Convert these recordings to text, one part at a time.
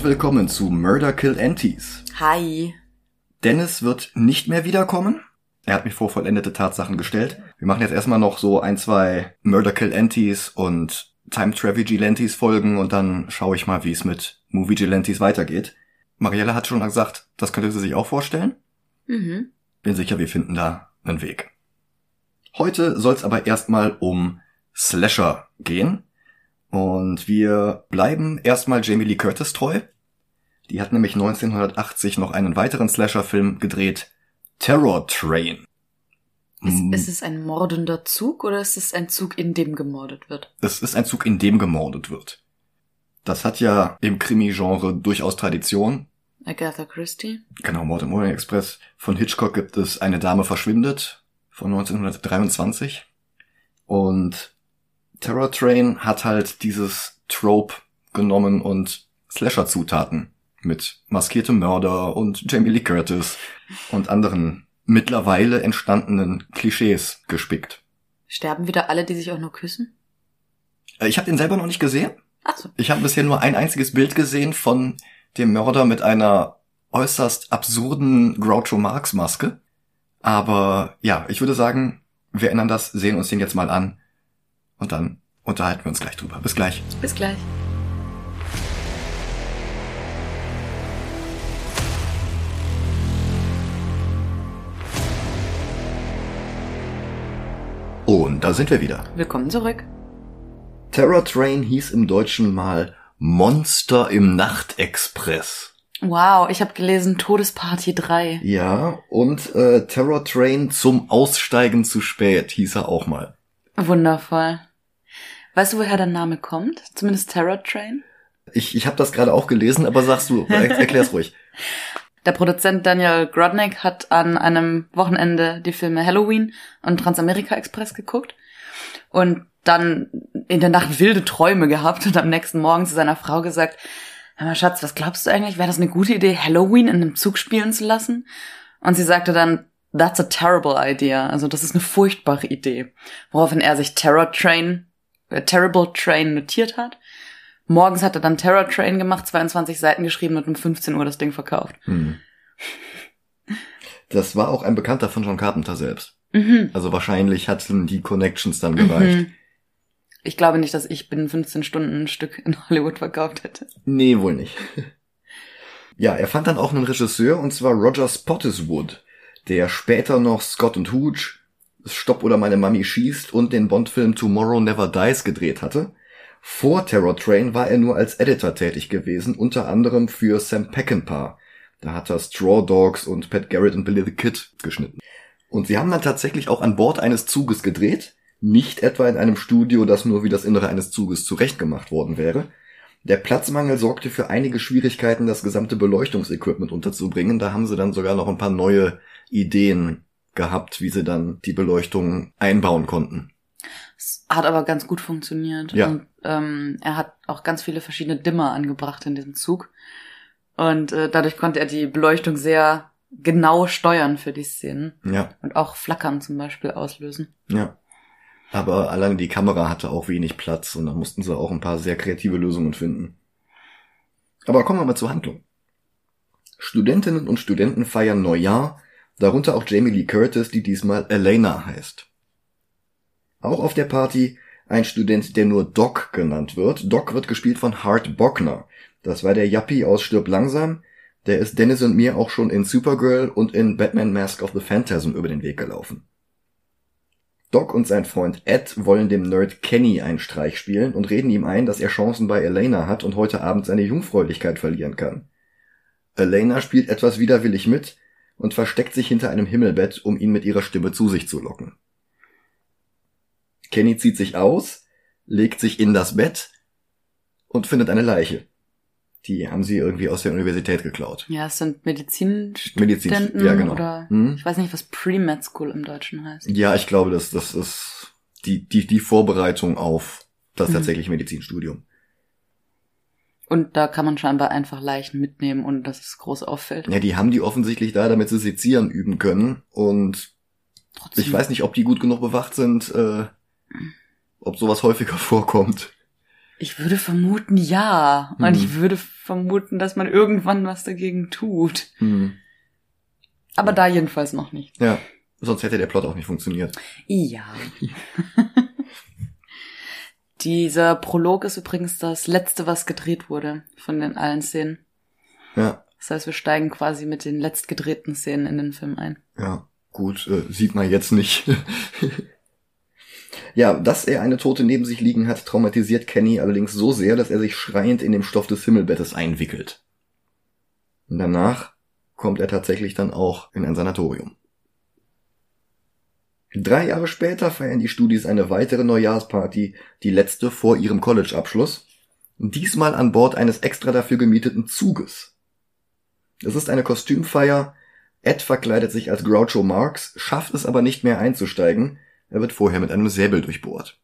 Und willkommen zu Murder Kill Antis. Hi. Dennis wird nicht mehr wiederkommen. Er hat mich vor vollendete Tatsachen gestellt. Wir machen jetzt erstmal noch so ein, zwei Murder Kill Antis und Time Travel Vigilantes Folgen und dann schaue ich mal, wie es mit Movie Vigilantes weitergeht. Mariella hat schon gesagt, das könnte sie sich auch vorstellen. Mhm. Bin sicher, wir finden da einen Weg. Heute soll es aber erstmal um Slasher gehen. Und wir bleiben erstmal Jamie Lee Curtis treu. Die hat nämlich 1980 noch einen weiteren Slasher-Film gedreht, Terror Train. Ist, Mm, ist es ein mordender Zug oder ist es ein Zug, in dem gemordet wird? es ist ein Zug, in dem gemordet wird. Das hat ja im Krimi-Genre durchaus Tradition. Agatha Christie? Genau, Mord im Orient Express. Von Hitchcock gibt es Eine Dame verschwindet von 1923. Und Terror Train hat halt dieses Trope genommen und Slasher-Zutaten mit maskiertem Mörder und Jamie Lee Curtis und anderen mittlerweile entstandenen Klischees gespickt. Sterben wieder alle, die sich auch nur küssen? Äh, Ich habe den selber noch nicht gesehen. Ach so. Ich habe bisher nur ein einziges Bild gesehen von dem Mörder mit einer äußerst absurden Groucho Marx Maske. Aber ja, ich würde sagen, wir ändern das, sehen uns den jetzt mal an und dann unterhalten wir uns gleich drüber. Bis gleich. Bis gleich. Da sind wir wieder. Willkommen zurück. Terror Train hieß im Deutschen mal Monster im Nachtexpress. Wow, ich habe gelesen Todesparty 3. Ja, und äh, Terror Train zum Aussteigen zu spät hieß er auch mal. Wundervoll. Weißt du, woher der Name kommt? Zumindest Terror Train? Ich, ich habe das gerade auch gelesen, aber sagst du, er, erklär's ruhig. Der Produzent Daniel Grodnick hat an einem Wochenende die Filme Halloween und Transamerika Express geguckt und dann in der Nacht wilde Träume gehabt und am nächsten Morgen zu seiner Frau gesagt, Hör mal, Schatz, was glaubst du eigentlich? Wäre das eine gute Idee, Halloween in einem Zug spielen zu lassen? Und sie sagte dann, that's a terrible idea. Also das ist eine furchtbare Idee. Woraufhin er sich Terror Train, äh, Terrible Train notiert hat. Morgens hat er dann Terror Train gemacht, 22 Seiten geschrieben und um 15 Uhr das Ding verkauft. Hm. Das war auch ein Bekannter von John Carpenter selbst. Mhm. Also wahrscheinlich hatten die Connections dann gereicht. Mhm. Ich glaube nicht, dass ich binnen 15 Stunden ein Stück in Hollywood verkauft hätte. Nee, wohl nicht. Ja, er fand dann auch einen Regisseur, und zwar Roger Spottiswoode, der später noch Scott und Hooch, Stopp oder meine Mami schießt und den Bond-Film Tomorrow Never Dies gedreht hatte. Vor Terror Train war er nur als Editor tätig gewesen, unter anderem für Sam Peckinpah. Da hat er Straw Dogs und Pat Garrett und Billy the Kid geschnitten. Und sie haben dann tatsächlich auch an Bord eines Zuges gedreht, nicht etwa in einem Studio, das nur wie das Innere eines Zuges zurechtgemacht worden wäre. Der Platzmangel sorgte für einige Schwierigkeiten, das gesamte Beleuchtungsequipment unterzubringen. Da haben sie dann sogar noch ein paar neue Ideen gehabt, wie sie dann die Beleuchtung einbauen konnten. Es hat aber ganz gut funktioniert. Ja. Und ähm, er hat auch ganz viele verschiedene Dimmer angebracht in diesem Zug. Und äh, dadurch konnte er die Beleuchtung sehr genau steuern für die Szenen. Ja, Und auch Flackern zum Beispiel auslösen. ja. Aber allein die Kamera hatte auch wenig Platz und da mussten sie auch ein paar sehr kreative Lösungen finden. Aber kommen wir mal zur Handlung. Studentinnen und Studenten feiern Neujahr, darunter auch Jamie Lee Curtis, die diesmal Elena heißt. Auch auf der Party ein Student, der nur Doc genannt wird. Doc wird gespielt von Hart Bockner. Das war der Yuppie aus Stirb langsam. Der ist Dennis und mir auch schon in Supergirl und in Batman Mask of the Phantasm über den Weg gelaufen. Doc und sein Freund Ed wollen dem Nerd Kenny einen Streich spielen und reden ihm ein, dass er Chancen bei Elena hat und heute Abend seine Jungfräulichkeit verlieren kann. Elena spielt etwas widerwillig mit und versteckt sich hinter einem Himmelbett, um ihn mit ihrer Stimme zu sich zu locken. Kenny zieht sich aus, legt sich in das Bett und findet eine Leiche. Die haben sie irgendwie aus der Universität geklaut. Ja, es sind Medizinstudenten Medizin, ja genau. oder Hm? ich weiß nicht, was Pre-Med School im Deutschen heißt. Ja, ich glaube, das, das ist die, die, die Vorbereitung auf das Mhm. tatsächliche Medizinstudium. Und da kann man scheinbar einfach Leichen mitnehmen, ohne dass es groß auffällt. Ja, die haben die offensichtlich da, damit sie sezieren üben können. Und Trotzdem. ich weiß nicht, ob die gut genug bewacht sind, äh, ob sowas häufiger vorkommt. Ich würde vermuten, ja. Und Mhm. ich würde vermuten, dass man irgendwann was dagegen tut. Hm. Aber da jedenfalls noch nicht. Ja, sonst hätte der Plot auch nicht funktioniert. Ja. Dieser Prolog ist übrigens das letzte, was gedreht wurde von den allen Szenen. Ja, Das heißt, wir steigen quasi mit den letztgedrehten Szenen in den Film ein. ja, gut, äh, sieht man jetzt nicht. ja, dass er eine Tote neben sich liegen hat, traumatisiert Kenny allerdings so sehr, dass er sich schreiend in dem Stoff des Himmelbettes einwickelt. Und danach kommt er tatsächlich dann auch in ein Sanatorium. Drei Jahre später feiern die Studis eine weitere Neujahrsparty, die letzte vor ihrem College-Abschluss. Diesmal an Bord eines extra dafür gemieteten Zuges. Es ist eine Kostümfeier. Ed verkleidet sich als Groucho Marx, schafft es aber nicht mehr einzusteigen. Er wird vorher mit einem Säbel durchbohrt.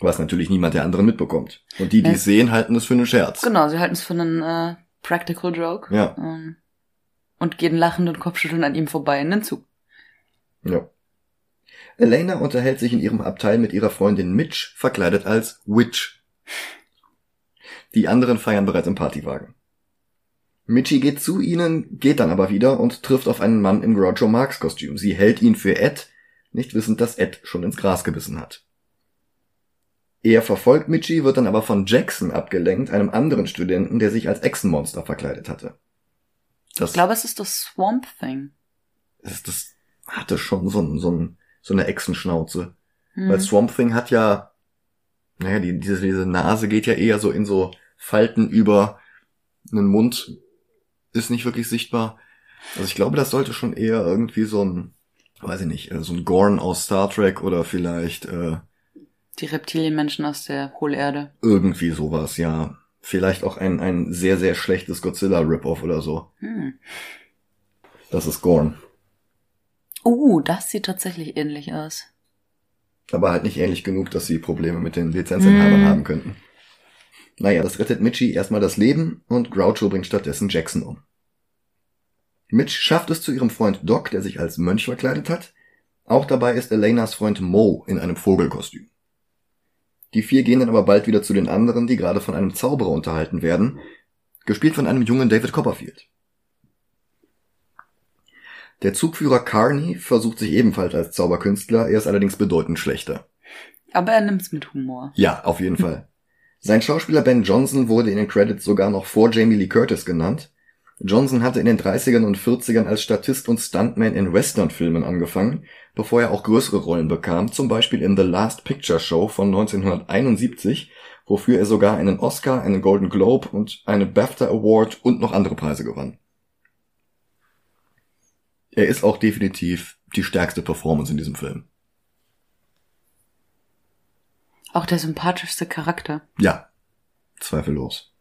Was natürlich niemand der anderen mitbekommt. Und die, die es sehen, halten es für einen Scherz. Genau, sie halten es für einen äh, Practical Joke. Ja. Ähm, und gehen lachend und kopfschüttelnd an ihm vorbei in den Zug. Ja. Elena unterhält sich in ihrem Abteil mit ihrer Freundin Mitch, verkleidet als Witch. Die anderen feiern bereits im Partywagen. Mitchie geht zu ihnen, geht dann aber wieder und trifft auf einen Mann im Groucho Marx Kostüm. Sie hält ihn für Ed, nicht wissend, dass Ed schon ins Gras gebissen hat. Er verfolgt Mitchie, wird dann aber von Jackson abgelenkt, einem anderen Studenten, der sich als Echsenmonster verkleidet hatte. Das Ich glaube, es ist das Swamp Thing. das, das hatte schon so, ein, so, ein, so eine Echsenschnauze. Hm. Weil Swamp Thing hat ja, naja, die, diese, diese Nase geht ja eher so in so Falten über einen Mund, ist nicht wirklich sichtbar. Also ich glaube, das sollte schon eher irgendwie so ein, weiß ich nicht, äh, so ein Gorn aus Star Trek oder vielleicht äh, Die Reptilienmenschen aus der Hohlerde. irgendwie sowas, ja. Vielleicht auch ein, ein sehr, sehr schlechtes Godzilla-Rip-Off oder so. Hm. Das ist Gorn. Uh, das sieht tatsächlich ähnlich aus. aber halt nicht ähnlich genug, dass sie Probleme mit den Lizenzinhabern Hm. haben könnten. Naja, das rettet Mitchie erstmal das Leben und Groucho bringt stattdessen Jackson um. Mitch schafft es zu ihrem Freund Doc, der sich als Mönch verkleidet hat. Auch dabei ist Elenas Freund Mo in einem Vogelkostüm. Die vier gehen dann aber bald wieder zu den anderen, die gerade von einem Zauberer unterhalten werden, gespielt von einem jungen David Copperfield. Der Zugführer Carney versucht sich ebenfalls als Zauberkünstler, er ist allerdings bedeutend schlechter. Aber er nimmt's mit Humor. Ja, auf jeden Fall. Sein Schauspieler Ben Johnson wurde in den Credits sogar noch vor Jamie Lee Curtis genannt. Johnson hatte in den 30ern und 40ern als Statist und Stuntman in Westernfilmen angefangen, bevor er auch größere Rollen bekam, zum Beispiel in The Last Picture Show von 1971, wofür er sogar einen Oscar, einen Golden Globe und eine BAFTA Award und noch andere Preise gewann. Er ist auch definitiv die stärkste Performance in diesem Film. Auch der sympathischste Charakter. Ja, zweifellos.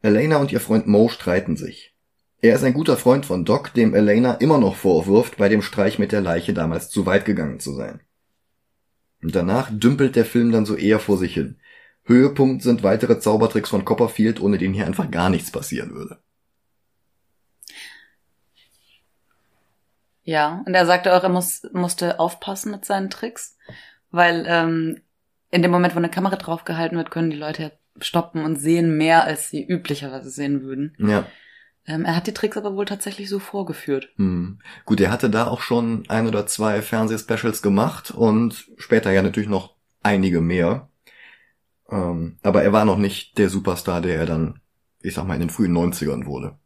Elena und ihr Freund Mo streiten sich. Er ist ein guter Freund von Doc, dem Elena immer noch vorwirft, bei dem Streich mit der Leiche damals zu weit gegangen zu sein. Und danach dümpelt der Film dann so eher vor sich hin. Höhepunkt sind weitere Zaubertricks von Copperfield, ohne denen hier einfach gar nichts passieren würde. Ja, und er sagte auch, er muss, musste aufpassen mit seinen Tricks, weil ähm, in dem Moment, wo eine Kamera draufgehalten wird, können die Leute ja stoppen und sehen mehr, als sie üblicherweise sehen würden. Ja. Ähm, er hat die Tricks aber wohl tatsächlich so vorgeführt. Hm. Gut, er hatte da auch schon ein oder zwei Fernsehspecials gemacht und später ja natürlich noch einige mehr. Ähm, aber er war noch nicht der Superstar, der er dann, ich sag mal, in den frühen 90ern wurde.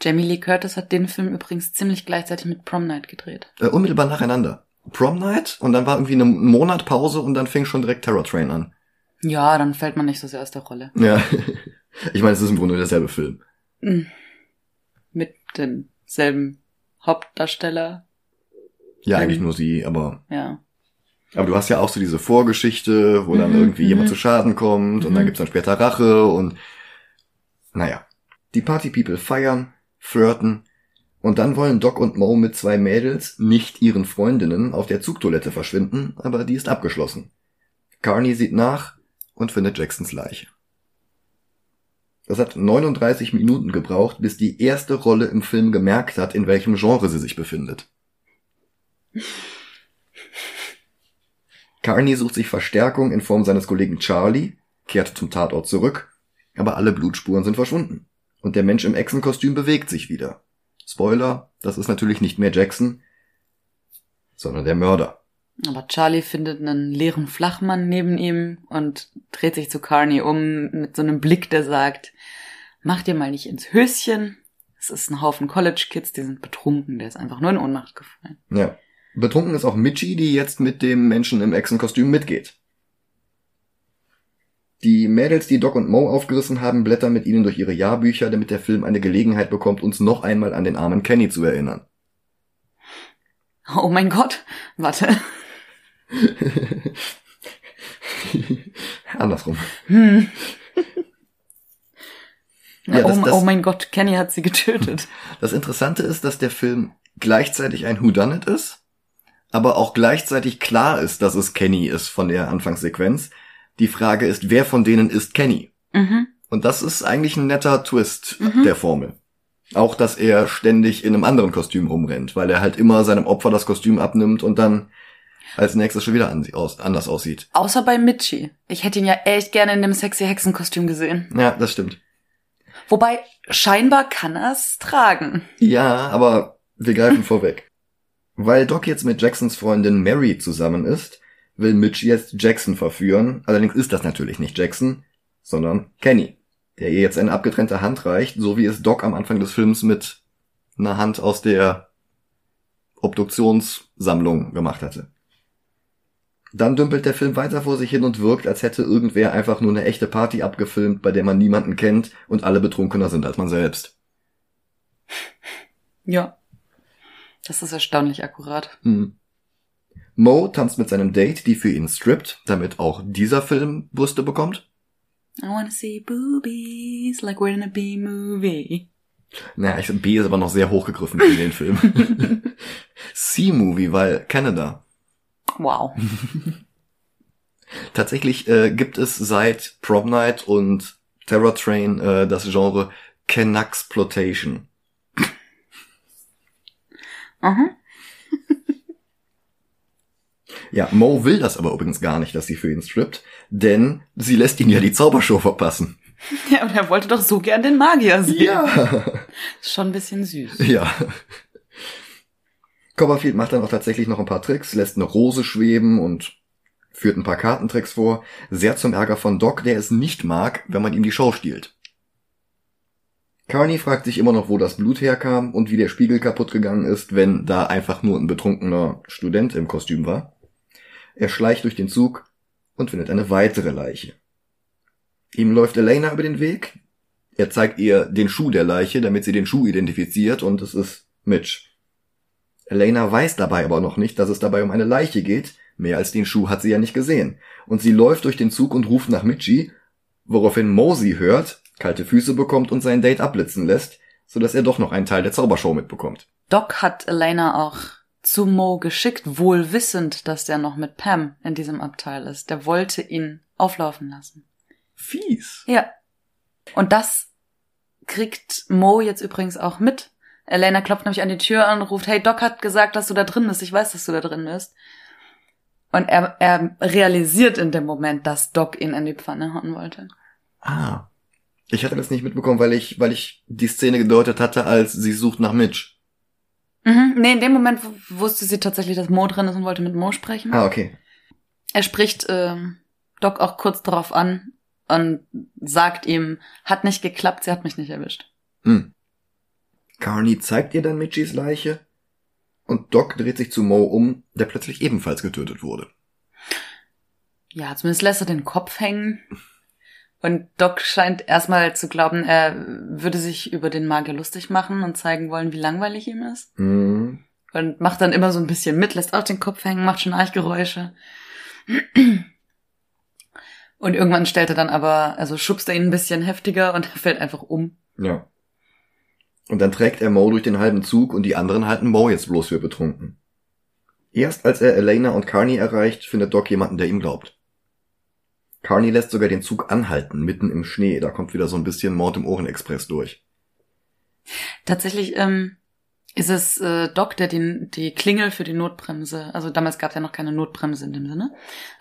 Jamie Lee Curtis hat den Film übrigens ziemlich gleichzeitig mit Prom Night gedreht. Äh, unmittelbar nacheinander. Prom Night und dann war irgendwie eine Monat Pause und dann fing schon direkt Terror Train an. Ja, dann fällt man nicht so sehr aus der Rolle. Ja. ich meine, es ist im Grunde derselbe Film. Mhm. Mit demselben Hauptdarsteller. Ja, Ähm. eigentlich nur sie, aber Ja. Aber du hast ja auch so diese Vorgeschichte, wo dann Mhm, irgendwie mhm. jemand zu Schaden kommt und dann Mhm. gibt's dann später Rache und naja. Die Party People feiern, flirten und dann wollen Doc und Mo mit zwei Mädels, nicht ihren Freundinnen, auf der Zugtoilette verschwinden, aber die ist abgeschlossen. Carney sieht nach und findet Jacksons Leiche. Es hat 39 Minuten gebraucht, bis die erste Rolle im Film gemerkt hat, in welchem Genre sie sich befindet. Carney sucht sich Verstärkung in Form seines Kollegen Charlie, kehrt zum Tatort zurück, aber alle Blutspuren sind verschwunden. Und der Mensch im Echsenkostüm bewegt sich wieder. Spoiler, das ist natürlich nicht mehr Jackson, sondern der Mörder. Aber Charlie findet einen leeren Flachmann neben ihm und dreht sich zu Carney um mit so einem Blick, der sagt, mach dir mal nicht ins Höschen. Es ist ein Haufen College-Kids, die sind betrunken, der ist einfach nur in Ohnmacht gefallen. Ja. Betrunken ist auch Mitchie, die jetzt mit dem Menschen im Echsenkostüm mitgeht. Die Mädels, die Doc und Mo aufgerissen haben, blättern mit ihnen durch ihre Jahrbücher, damit der Film eine Gelegenheit bekommt, uns noch einmal an den armen Kenny zu erinnern. Oh mein Gott, warte. Andersrum. Hm. Ja, oh, das- das- oh mein Gott, Kenny hat sie getötet. Das Interessante ist, dass der Film gleichzeitig ein Whodunit ist, aber auch gleichzeitig klar ist, dass es Kenny ist von der Anfangssequenz. Die Frage ist, wer von denen ist Kenny? Mhm. Und das ist eigentlich ein netter Twist Mhm. der Formel. Auch, dass er ständig in einem anderen Kostüm rumrennt, weil er halt immer seinem Opfer das Kostüm abnimmt und dann als nächstes schon wieder an, aus, anders aussieht. Außer bei Mitchie. Ich hätte ihn ja echt gerne in dem sexy Hexenkostüm gesehen. Ja, das stimmt. Wobei, scheinbar kann er es tragen. Ja, aber wir greifen vorweg. Weil Doc jetzt mit Jacksons Freundin Mary zusammen ist, will Mitch jetzt Jackson verführen. Allerdings ist das natürlich nicht Jackson, sondern Kenny, der ihr jetzt eine abgetrennte Hand reicht, so wie es Doc am Anfang des Films mit einer Hand aus der Obduktionssammlung gemacht hatte. Dann dümpelt der Film weiter vor sich hin und wirkt, als hätte irgendwer einfach nur eine echte Party abgefilmt, bei der man niemanden kennt und alle betrunkener sind als man selbst. Ja. Das ist erstaunlich akkurat. Hm. Mo tanzt mit seinem Date, die für ihn strippt, damit auch dieser Film Brüste bekommt. I wanna see boobies like we're in a B-movie. Naja, ich, B ist aber noch sehr hochgegriffen für den Film. C-Movie, weil Canada. Wow. Tatsächlich äh, gibt es seit Prom Night und Terror Train äh, das Genre Canucksploitation. Aha. Ja, Mo will das aber übrigens gar nicht, dass sie für ihn strippt, denn sie lässt ihn ja die Zaubershow verpassen. Ja, und er wollte doch so gern den Magier sehen. Ja. Ist schon ein bisschen süß. Ja. Copperfield macht dann auch tatsächlich noch ein paar Tricks, lässt eine Rose schweben und führt ein paar Kartentricks vor, sehr zum Ärger von Doc, der es nicht mag, wenn man ihm die Show stiehlt. Carney fragt sich immer noch, wo das Blut herkam und wie der Spiegel kaputt gegangen ist, wenn da einfach nur ein betrunkener Student im Kostüm war. Er schleicht durch den Zug und findet eine weitere Leiche. Ihm läuft Elena über den Weg. Er zeigt ihr den Schuh der Leiche, damit sie den Schuh identifiziert und es ist Mitch. Elena weiß dabei aber noch nicht, dass es dabei um eine Leiche geht. Mehr als den Schuh hat sie ja nicht gesehen. Und sie läuft durch den Zug und ruft nach Mitchie, woraufhin Mosey hört, kalte Füße bekommt und sein Date abblitzen lässt, sodass er doch noch einen Teil der Zaubershow mitbekommt. Doc hat Elena auch zu Mo geschickt, wohl wissend, dass der noch mit Pam in diesem Abteil ist. Der wollte ihn auflaufen lassen. Fies. Ja. Und das kriegt Mo jetzt übrigens auch mit. Elena klopft nämlich an die Tür an und ruft, hey, Doc hat gesagt, dass du da drin bist. Ich weiß, dass du da drin bist. Und er, er realisiert in dem Moment, dass Doc ihn in die Pfanne hauen wollte. Ah. Ich hatte das nicht mitbekommen, weil ich, weil ich die Szene gedeutet hatte, als sie sucht nach Mitch. Mhm. Nee, in dem Moment wusste sie tatsächlich, dass Mo drin ist und wollte mit Mo sprechen. Ah, okay. Er spricht ähm, Doc auch kurz darauf an und sagt ihm, hat nicht geklappt, sie hat mich nicht erwischt. Hm. Carney zeigt ihr dann Mitchies Leiche und Doc dreht sich zu Mo um, der plötzlich ebenfalls getötet wurde. Ja, zumindest lässt er den Kopf hängen. Und Doc scheint erstmal zu glauben, er würde sich über den Magier lustig machen und zeigen wollen, wie langweilig ihm ist. Hm. Und macht dann immer so ein bisschen mit, lässt auch den Kopf hängen, macht schon Eichgeräusche. Und irgendwann stellt er dann aber, also schubst er ihn ein bisschen heftiger und er fällt einfach um. Ja. Und dann trägt er Mo durch den halben Zug und die anderen halten Mo jetzt bloß für betrunken. Erst als er Elena und Carney erreicht, findet Doc jemanden, der ihm glaubt. Carney lässt sogar den Zug anhalten, mitten im Schnee. Da kommt wieder so ein bisschen Mord im Ohrenexpress durch. Tatsächlich ähm, Ist es äh, Doc, der die, die Klingel für die Notbremse, also damals gab es ja noch keine Notbremse in dem Sinne,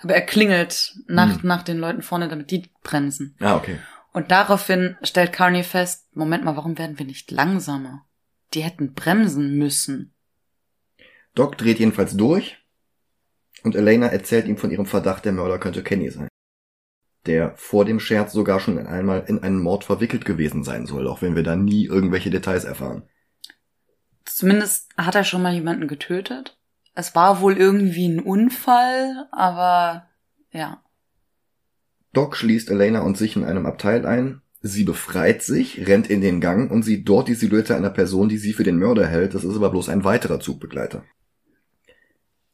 aber er klingelt nach, Hm. nach den Leuten vorne, damit die bremsen. Ah, okay. Und daraufhin stellt Carney fest, Moment mal, warum werden wir nicht langsamer? Die hätten bremsen müssen. Doc dreht jedenfalls durch und Elena erzählt ihm von ihrem Verdacht, der Mörder könnte Kenny sein. Der vor dem Scherz sogar schon einmal in einen Mord verwickelt gewesen sein soll, auch wenn wir da nie irgendwelche Details erfahren. Zumindest hat er schon mal jemanden getötet. Es war wohl irgendwie ein Unfall, aber ja. Doc schließt Elena und sich in einem Abteil ein. Sie befreit sich, rennt in den Gang und sieht dort die Silhouette einer Person, die sie für den Mörder hält. Das ist aber bloß ein weiterer Zugbegleiter.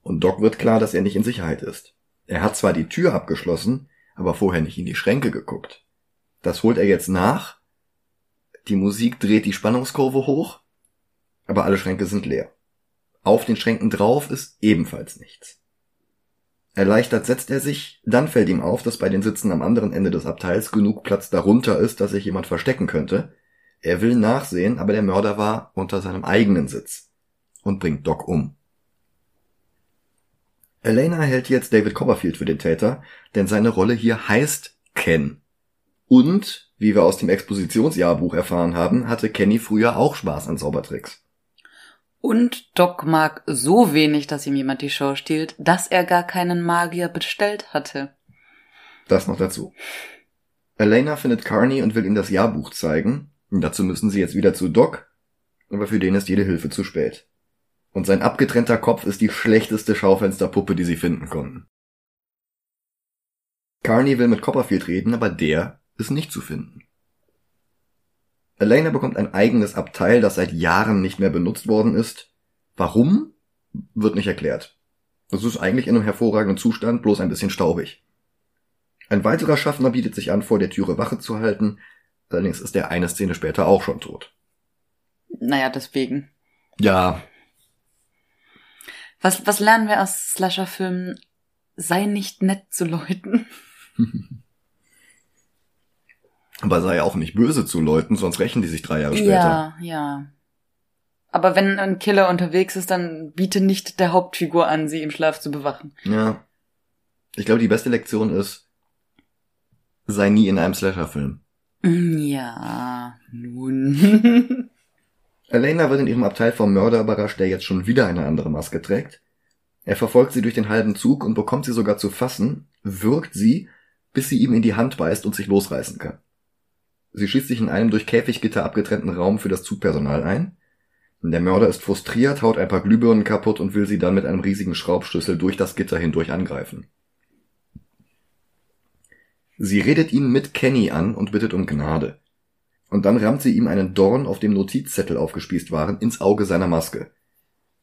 Und Doc wird klar, dass er nicht in Sicherheit ist. Er hat zwar die Tür abgeschlossen, aber vorher nicht in die Schränke geguckt. Das holt er jetzt nach. Die Musik dreht die Spannungskurve hoch, aber alle Schränke sind leer. Auf den Schränken drauf ist ebenfalls nichts. Erleichtert setzt er sich, dann fällt ihm auf, dass bei den Sitzen am anderen Ende des Abteils genug Platz darunter ist, dass sich jemand verstecken könnte. Er will nachsehen, aber der Mörder war unter seinem eigenen Sitz und bringt Doc um. Elena hält jetzt David Copperfield für den Täter, denn seine Rolle hier heißt Ken. Und, wie wir aus dem Expositionsjahrbuch erfahren haben, hatte Kenny früher auch Spaß an Zaubertricks. Und Doc mag so wenig, dass ihm jemand die Show stiehlt, dass er gar keinen Magier bestellt hatte. Das noch dazu. Elena findet Carney und will ihm das Jahrbuch zeigen. Und dazu müssen sie jetzt wieder zu Doc, aber für den ist jede Hilfe zu spät. Und sein abgetrennter Kopf ist die schlechteste Schaufensterpuppe, die sie finden konnten. Carney will mit Copperfield reden, aber der ist nicht zu finden. Elena bekommt ein eigenes Abteil, das seit Jahren nicht mehr benutzt worden ist. Warum? Wird nicht erklärt. Es ist eigentlich in einem hervorragenden Zustand, bloß ein bisschen staubig. Ein weiterer Schaffner bietet sich an, vor der Türe Wache zu halten, allerdings ist er eine Szene später auch schon tot. Naja, deswegen. Ja, Was, was lernen wir aus Slasher-Filmen? Sei nicht nett zu Leuten. aber sei auch nicht böse zu Leuten, sonst rächen die sich drei Jahre später. Ja, ja. Aber wenn ein Killer unterwegs ist, dann biete nicht der Hauptfigur an, sie im Schlaf zu bewachen. Ja. Ich glaube, die beste Lektion ist, sei nie in einem Slasher-Film. Mm, Ja, nun. Elena wird in ihrem Abteil vom Mörder überrascht, der jetzt schon wieder eine andere Maske trägt. Er verfolgt sie durch den halben Zug und bekommt sie sogar zu fassen, wirkt sie, bis sie ihm in die Hand beißt und sich losreißen kann. Sie schließt sich in einem durch Käfiggitter abgetrennten Raum für das Zugpersonal ein. Der Mörder ist frustriert, haut ein paar Glühbirnen kaputt und will sie dann mit einem riesigen Schraubschlüssel durch das Gitter hindurch angreifen. Sie redet ihn mit Kenny an und bittet um Gnade. Und dann rammt sie ihm einen Dorn, auf dem Notizzettel aufgespießt waren, ins Auge seiner Maske.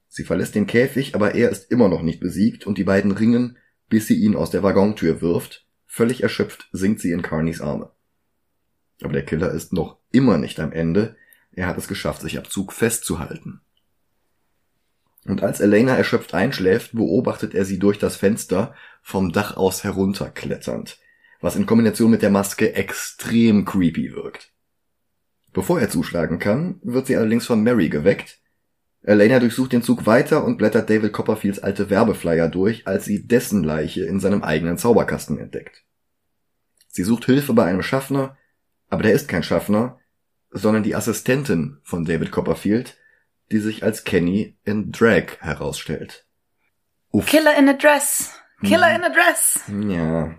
Sie verlässt den Käfig, aber er ist immer noch nicht besiegt und die beiden ringen, bis sie ihn aus der Waggontür wirft. Völlig erschöpft sinkt sie in Carneys Arme. Aber der Killer ist noch immer nicht am Ende. Er hat es geschafft, sich am Zug festzuhalten. Und als Elena erschöpft einschläft, beobachtet er sie durch das Fenster vom Dach aus herunterkletternd, was in Kombination mit der Maske extrem creepy wirkt. Bevor er zuschlagen kann, wird sie allerdings von Mary geweckt. Elena durchsucht den Zug weiter und blättert David Copperfields alte Werbeflyer durch, als sie dessen Leiche in seinem eigenen Zauberkasten entdeckt. Sie sucht Hilfe bei einem Schaffner, aber der ist kein Schaffner, sondern die Assistentin von David Copperfield, die sich als Kenny in Drag herausstellt. Uff. Killer in a dress. Killer Mhm. in a dress. Ja.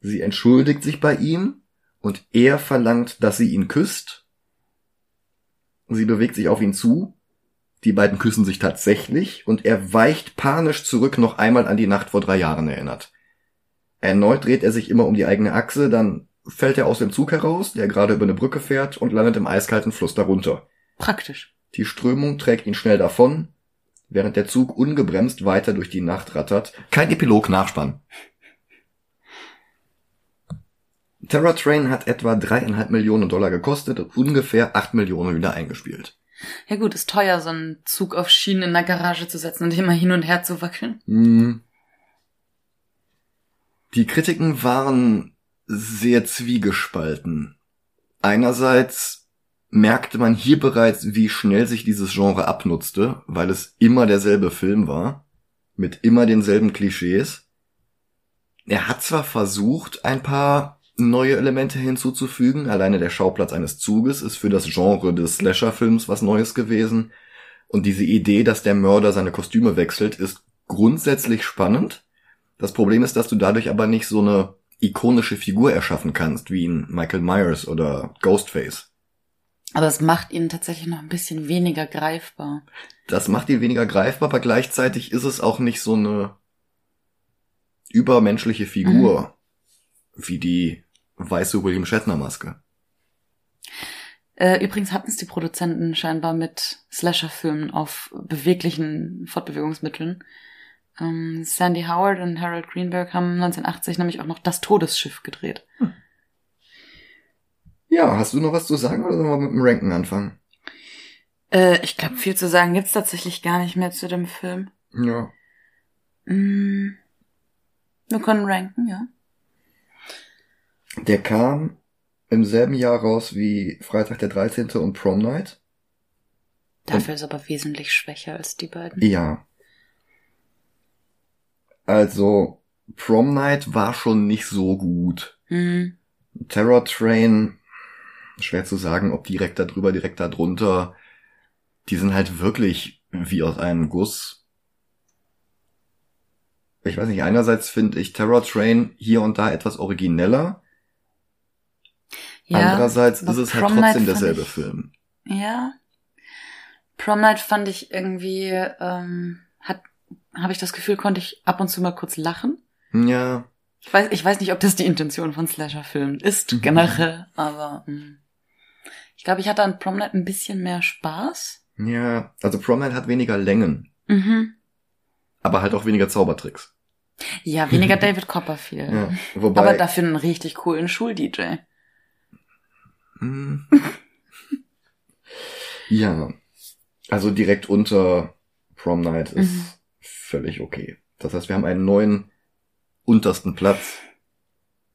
Sie entschuldigt sich bei ihm und er verlangt, dass sie ihn küsst. Sie bewegt sich auf ihn zu. Die beiden küssen sich tatsächlich und er weicht panisch zurück, noch einmal an die Nacht vor drei Jahren erinnert. Erneut dreht er sich immer um die eigene Achse, dann fällt er aus dem Zug heraus, der gerade über eine Brücke fährt und landet im eiskalten Fluss darunter. Praktisch. Die Strömung trägt ihn schnell davon, während der Zug ungebremst weiter durch die Nacht rattert. Kein Epilog Terror Train hat etwa dreieinhalb Millionen Dollar gekostet und ungefähr acht Millionen wieder eingespielt. Ja gut, ist teuer, so einen Zug auf Schienen in der Garage zu setzen und immer hin und her zu wackeln. Hm. Die Kritiken waren sehr zwiegespalten. Einerseits merkte man hier bereits, wie schnell sich dieses Genre abnutzte, weil es immer derselbe Film war, mit immer denselben Klischees. Er hat zwar versucht, ein paar neue Elemente hinzuzufügen, alleine der Schauplatz eines Zuges ist für das Genre des Slasher-Films was Neues gewesen, und diese Idee, dass der Mörder seine Kostüme wechselt, ist grundsätzlich spannend. Das Problem ist, dass du dadurch aber nicht so eine ikonische Figur erschaffen kannst, wie in Michael Myers oder Ghostface. Aber es macht ihn tatsächlich noch ein bisschen weniger greifbar. Das macht ihn weniger greifbar, aber gleichzeitig ist es auch nicht so eine übermenschliche Figur mhm. wie die weiße William Shatner Maske. Äh, übrigens hatten es die Produzenten scheinbar mit Slasher-Filmen auf beweglichen Fortbewegungsmitteln. Ähm, Sandy Howard und Harold Greenberg haben 1980 nämlich auch noch Das Todesschiff gedreht. Hm. Ja, hast du noch was zu sagen oder sollen wir mit dem Ranken anfangen? Äh, ich glaube, viel zu sagen gibt's tatsächlich gar nicht mehr zu dem Film. Ja. Mm, wir können ranken, ja. Der kam im selben Jahr raus wie Freitag der 13. und Prom Night. Dafür und, ist aber wesentlich schwächer als die beiden. Ja. Also, Prom Night war schon nicht so gut. Mhm. Terror Train, schwer zu sagen, ob direkt darüber, direkt darunter. Die sind halt wirklich wie aus einem Guss. Ich weiß nicht, einerseits finde ich Terror Train hier und da etwas origineller. Ja, Andererseits ist es halt trotzdem derselbe ich, Film. Ja. Prom Night fand ich irgendwie, ähm, hat, habe ich das Gefühl, konnte ich ab und zu mal kurz lachen. Ja. Ich weiß, ich weiß nicht, ob das die Intention von Slasher-Filmen ist, mhm. generell, aber mh. Hm. ich glaube, ich hatte an Prom Night ein bisschen mehr Spaß. Ja, also Prom Night hat weniger Längen. Mhm. Aber halt auch weniger Zaubertricks. Ja, weniger David Copperfield. Ja, wobei, aber dafür einen richtig coolen Schul-DJ. Hm. ja. Also direkt unter Prom Night ist mhm. völlig okay. Das heißt, wir haben einen neuen untersten Platz.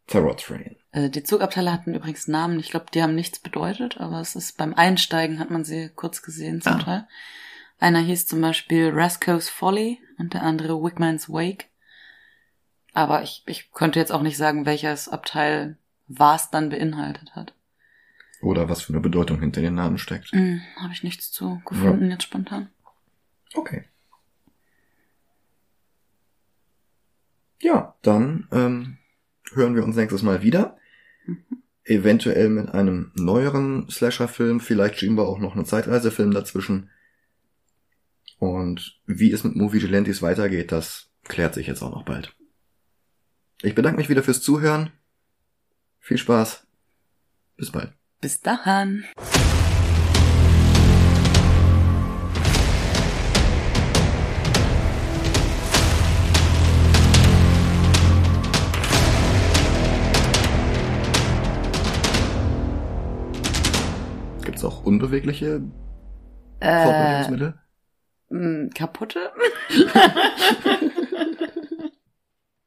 Terror Train. Äh, die Zugabteile hatten übrigens Namen. Ich glaube, die haben nichts bedeutet, aber es ist beim Einsteigen hat man sie kurz gesehen zum ah. Teil. Einer hieß zum Beispiel Rasco's Folly und der andere Wickman's Wake. Aber ich, ich könnte jetzt auch nicht sagen, welches Abteil was dann beinhaltet hat. Oder was für eine Bedeutung hinter den Namen steckt. Mm, Habe ich nichts zu gefunden ja. jetzt spontan. Okay. Ja, dann ähm, hören wir uns nächstes Mal wieder. Mhm. Eventuell mit einem neueren Slasher-Film. Vielleicht schieben wir auch noch einen Zeitreisefilm dazwischen. Und wie es mit Movie Gelantis weitergeht, das klärt sich jetzt auch noch bald. Ich bedanke mich wieder fürs Zuhören. Viel Spaß. Bis bald. Bis dahin. Gibt es auch unbewegliche äh, Fortbewegungsmittel? Kaputte?